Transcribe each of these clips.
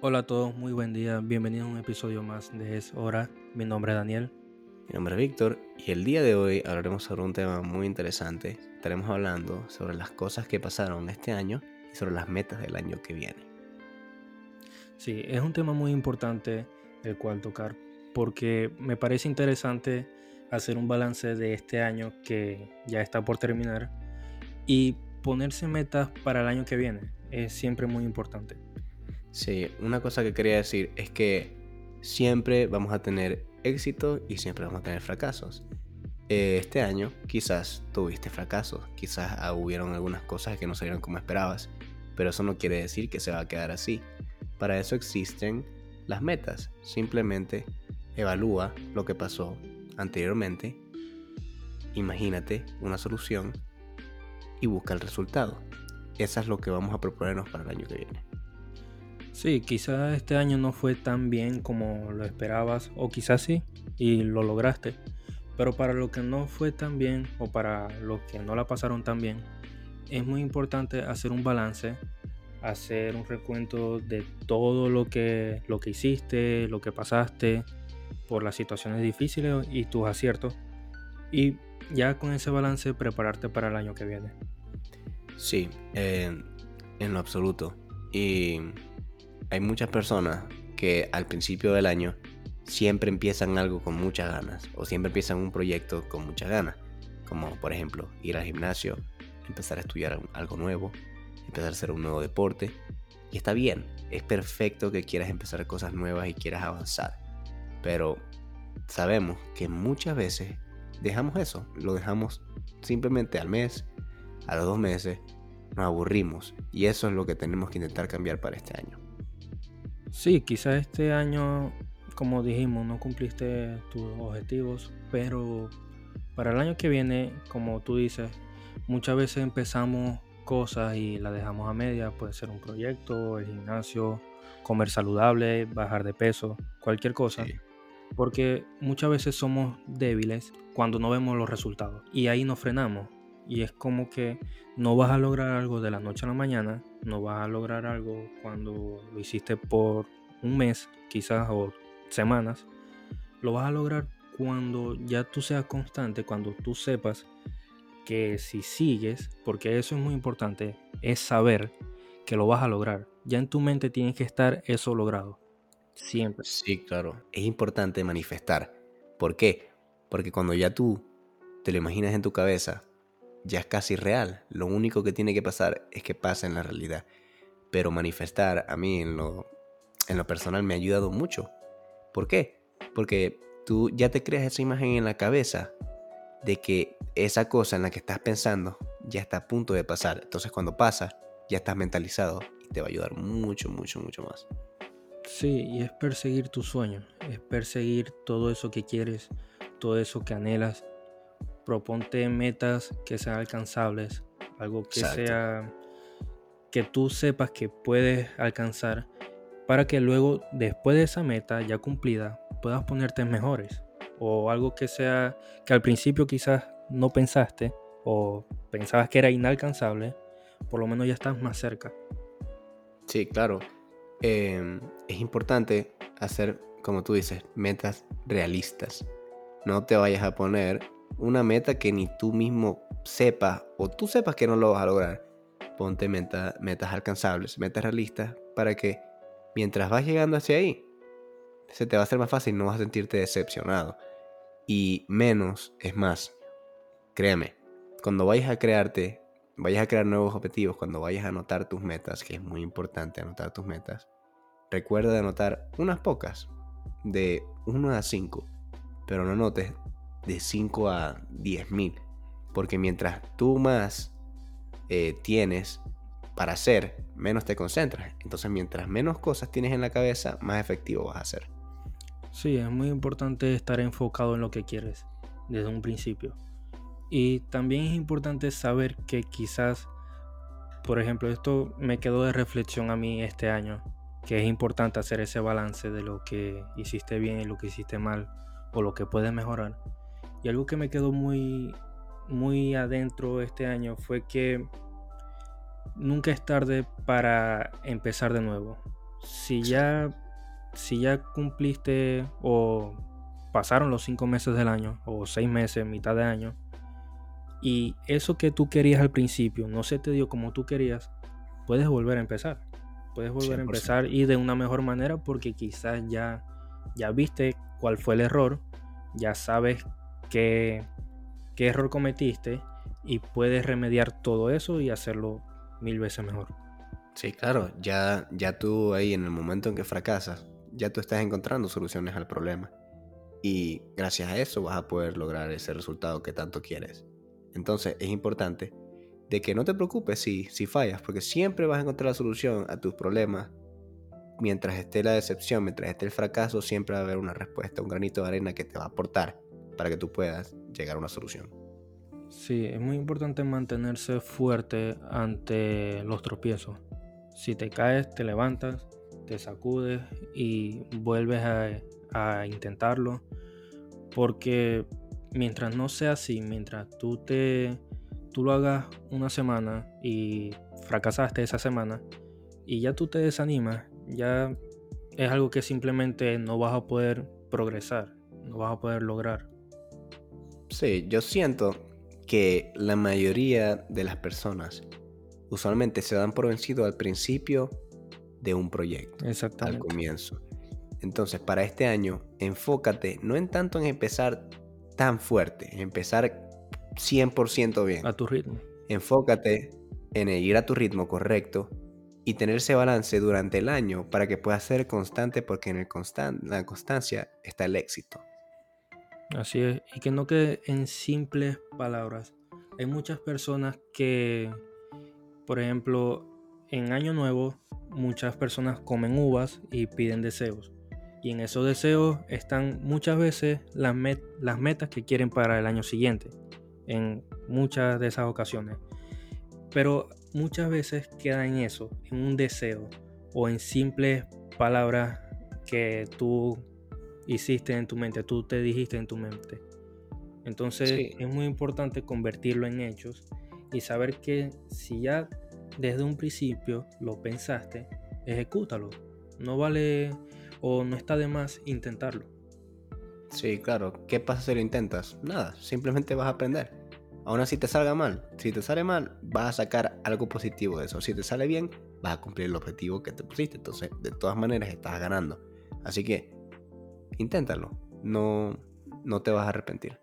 Hola a todos, muy buen día. Bienvenidos a un episodio más de Es Hora. Mi nombre es Daniel. Mi nombre es Víctor y el día de hoy hablaremos sobre un tema muy interesante. Estaremos hablando sobre las cosas que pasaron este año y sobre las metas del año que viene. Sí, es un tema muy importante el cual tocar porque me parece interesante hacer un balance de este año que ya está por terminar y ponerse metas para el año que viene. Es siempre muy importante. Sí, una cosa que quería decir es que siempre vamos a tener éxito y siempre vamos a tener fracasos. Eh, este año quizás tuviste fracasos, quizás hubieron algunas cosas que no salieron como esperabas, pero eso no quiere decir que se va a quedar así. Para eso existen las metas. Simplemente evalúa lo que pasó anteriormente, imagínate una solución y busca el resultado. Eso es lo que vamos a proponernos para el año que viene. Sí, quizás este año no fue tan bien como lo esperabas, o quizás sí, y lo lograste. Pero para lo que no fue tan bien, o para los que no la pasaron tan bien, es muy importante hacer un balance, hacer un recuento de todo lo que, lo que hiciste, lo que pasaste, por las situaciones difíciles y tus aciertos. Y ya con ese balance prepararte para el año que viene. Sí, en lo absoluto. Y hay muchas personas que al principio del año siempre empiezan algo con muchas ganas o siempre empiezan un proyecto con muchas ganas, como por ejemplo ir al gimnasio, empezar a estudiar algo nuevo, empezar a hacer un nuevo deporte. Y está bien, es perfecto que quieras empezar cosas nuevas y quieras avanzar. Pero sabemos que muchas veces dejamos eso, lo dejamos simplemente al mes, a los dos meses, nos aburrimos. Y eso es lo que tenemos que intentar cambiar para este año. Sí, quizás este año, como dijimos, no cumpliste tus objetivos, pero para el año que viene, como tú dices, muchas veces empezamos cosas y las dejamos a media, puede ser un proyecto, el gimnasio, comer saludable, bajar de peso, cualquier cosa. Porque muchas veces somos débiles cuando no vemos los resultados y ahí nos frenamos. Y es como que no vas a lograr algo de la noche a la mañana, no vas a lograr algo cuando lo hiciste por un mes, quizás, o semanas. Lo vas a lograr cuando ya tú seas constante, cuando tú sepas que si sigues, porque eso es muy importante, es saber que lo vas a lograr. Ya en tu mente tienes que estar eso logrado. Siempre. Sí, claro. Es importante manifestar. ¿Por qué? Porque cuando ya tú te lo imaginas en tu cabeza, ya es casi real. Lo único que tiene que pasar es que pase en la realidad. Pero manifestar a mí en lo, en lo personal me ha ayudado mucho. ¿Por qué? Porque tú ya te creas esa imagen en la cabeza de que esa cosa en la que estás pensando ya está a punto de pasar. Entonces cuando pasa, ya estás mentalizado y te va a ayudar mucho, mucho, mucho más. Sí, y es perseguir tus sueños, es perseguir todo eso que quieres, todo eso que anhelas proponte metas que sean alcanzables, algo que sea que tú sepas que puedes alcanzar para que luego después de esa meta ya cumplida puedas ponerte mejores o algo que sea que al principio quizás no pensaste o pensabas que era inalcanzable, por lo menos ya estás más cerca. Sí, claro. Em, es importante hacer, como tú dices, metas realistas. No te vayas a poner una meta que ni tú mismo sepas o tú sepas que no lo vas a lograr. Ponte metas alcanzables, metas realistas, para que mientras vas llegando hacia ahí, se te va a hacer más fácil, no vas a sentirte decepcionado. Y menos es más. Créeme, cuando vayas a crearte, vayas a crear nuevos objetivos, cuando vayas a anotar tus metas, que es muy importante anotar tus metas, recuerda de anotar unas pocas, de 1 a 5, pero no anotes de 5 a 10 mil. Porque mientras tú más eh, tienes para hacer, menos te concentras. Entonces mientras menos cosas tienes en la cabeza, más efectivo vas a ser. Sí, es muy importante estar enfocado en lo que quieres desde un principio. Y también es importante saber que quizás, por ejemplo, esto me quedó de reflexión a mí este año, que es importante hacer ese balance de lo que hiciste bien y lo que hiciste mal o lo que puedes mejorar. Y algo que me quedó muy, muy adentro este año fue que nunca es tarde para empezar de nuevo. si ya, si ya cumpliste o pasaron los cinco meses del año o seis meses, mitad de año, y eso que tú querías al principio no se te dio como tú querías, puedes volver a empezar. Puedes volver a empezar y de una mejor manera porque quizás ya, ya viste cuál fue el error, ya sabes qué, qué error cometiste y puedes remediar todo eso y hacerlo mil veces mejor. Sí, claro, ya, ya tú ahí en el momento en que fracasas, ya tú estás encontrando soluciones al problema. Y gracias a eso vas a poder lograr ese resultado que tanto quieres. Entonces es importante de que no te preocupes si, si fallas, porque siempre vas a encontrar la solución a tus problemas. Mientras esté la decepción, mientras esté el fracaso, siempre va a haber una respuesta, un granito de arena que te va a aportar para que tú puedas llegar a una solución. Sí, es muy importante mantenerse fuerte ante los tropiezos. Si te caes, te levantas, te sacudes y vuelves a, intentarlo. Porque mientras no sea así, mientras tú te tú lo hagas una semana y fracasaste esa semana y ya tú te desanimas, ya es algo que simplemente no vas a poder progresar, no vas a poder lograr. Sí, yo siento que la mayoría de las personas usualmente se dan por vencido al principio de un proyecto, al comienzo. Entonces, para este año, enfócate no en tanto en empezar tan fuerte, en empezar 100% bien. A tu ritmo. Enfócate en ir a tu ritmo correcto y tener ese balance durante el año para que puedas ser constante porque en el la constancia está el éxito. Así es, y que no quede en simples palabras. Hay muchas personas que, por ejemplo, en Año Nuevo, muchas personas comen uvas y piden deseos. Y en esos deseos están muchas veces las, metas que quieren para el año siguiente en muchas de esas ocasiones. Pero muchas veces queda en eso, en un deseo o en simples palabras que tú hiciste en tu mente, tú te dijiste en tu mente. Entonces es muy importante convertirlo en hechos y saber que si ya desde un principio lo pensaste, ejecútalo. No vale o no está de más intentarlo. Sí, claro. ¿Qué pasa si lo intentas? Nada, simplemente vas a aprender. Aún así te salga mal. Si te sale mal, vas a sacar algo positivo de eso. Si te sale bien, vas a cumplir el objetivo que te pusiste. Entonces, de todas maneras, estás ganando. Así que, inténtalo. No, no te vas a arrepentir.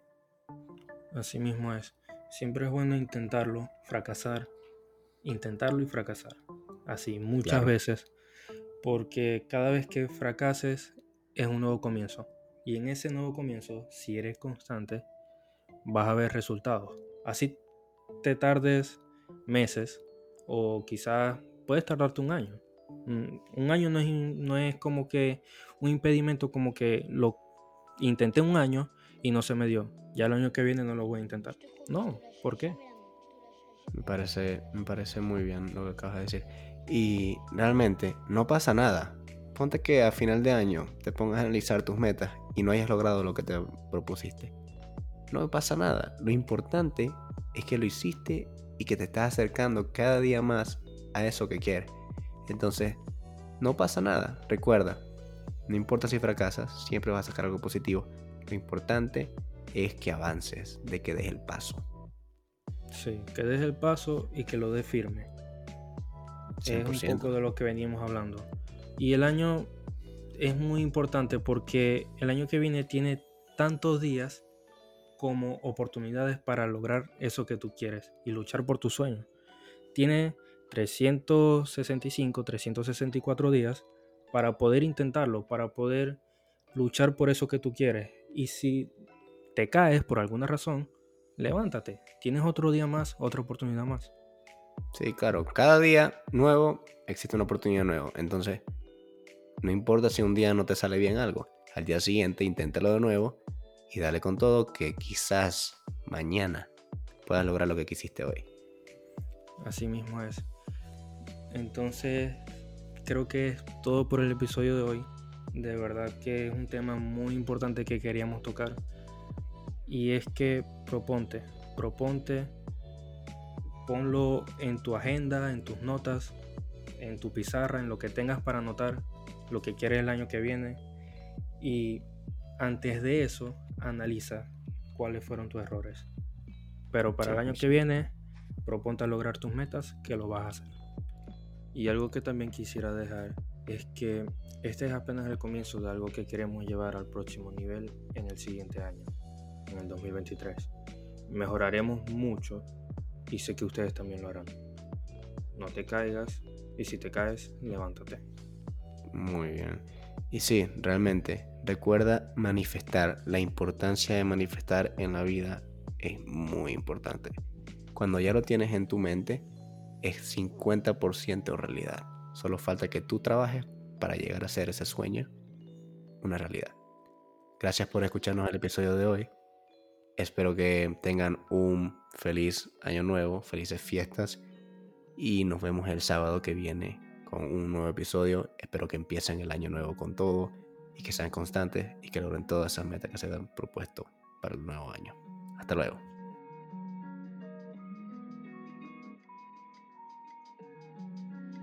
Así mismo es. Siempre es bueno intentarlo, fracasar, intentarlo y fracasar. Así, muchas veces. Porque cada vez que fracases es un nuevo comienzo. Y en ese nuevo comienzo, si eres constante, vas a ver resultados. Así te tardes meses o quizás puedes tardarte un año. Mm, un año no es, no es como que un impedimento como que lo intenté un año y no se me dio. Ya el año que viene no lo voy a intentar. No, ¿por qué? Me parece, me parece muy bien lo que acabas de decir. Y realmente no pasa nada. Ponte que a final de año te pongas a analizar tus metas y no hayas logrado lo que te propusiste no pasa nada. Lo importante es que lo hiciste y que te estás acercando cada día más a eso que quieres. Entonces, no pasa nada. Recuerda, no importa si fracasas, siempre vas a sacar algo positivo. Lo importante es que avances, de que des el paso. Sí, que des el paso y que lo des firme. Es un poco de lo que veníamos hablando. Y el año es muy importante porque el año que viene tiene tantos días como oportunidades para lograr eso que tú quieres y luchar por tu sueño. Tiene 365, 364 días para poder intentarlo, para poder luchar por eso que tú quieres. Y si te caes por alguna razón, levántate. Tienes otro día más, otra oportunidad más. Sí, claro. Cada día nuevo existe una oportunidad nueva. Entonces, no importa si un día no te sale bien algo. Al día siguiente, inténtalo de nuevo y dale con todo que quizás mañana puedas lograr lo que quisiste hoy. Así mismo es. Entonces, creo que es todo por el episodio de hoy. De verdad que es un tema muy importante que queríamos tocar. Y es que proponte, proponte, ponlo en tu agenda, en tus notas, en tu pizarra, en lo que tengas para anotar lo que quieres el año que viene y antes de eso analiza cuáles fueron tus errores. Pero para el año que viene, proponte a lograr tus metas que lo vas a hacer. Y algo que también quisiera dejar es que este es apenas el comienzo de algo que queremos llevar al próximo nivel en el siguiente año, en el 2023. Mejoraremos mucho y sé que ustedes también lo harán. No te caigas y si te caes, levántate. Muy bien. Y sí, realmente, recuerda manifestar. La importancia de manifestar en la vida es muy importante. Cuando ya lo tienes en tu mente, es 50% realidad. Solo falta que tú trabajes para llegar a hacer ese sueño una realidad. Gracias por escucharnos el episodio de hoy. Espero que tengan un feliz año nuevo, felices fiestas y nos vemos el sábado que viene con un nuevo episodio. Espero que empiecen el año nuevo con todo y que sean constantes y que logren todas esas metas que se han propuesto para el nuevo año. Hasta luego.